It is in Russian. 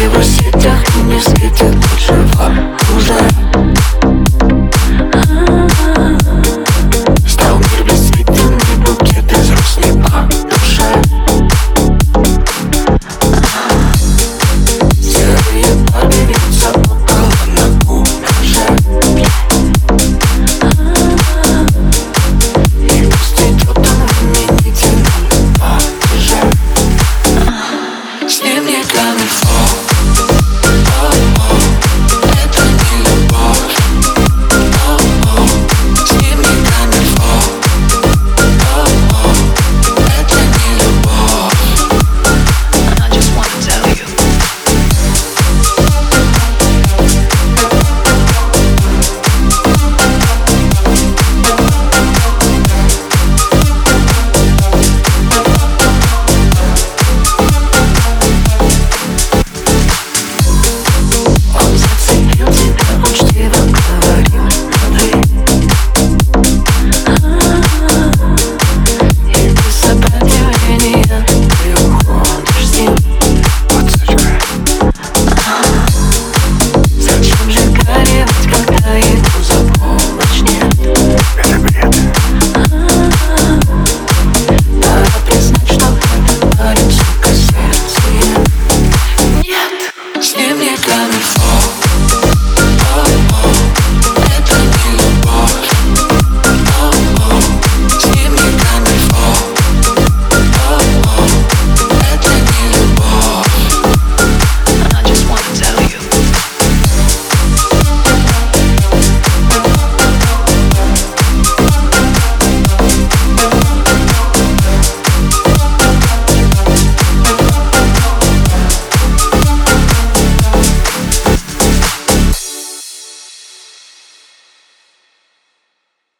Его сетях и не светит Тут жива уже. Стал мир бесцветен и букет из роз не по душе Серые парни около на кураже И пусть идет он в нам падеже. С ним не камильфо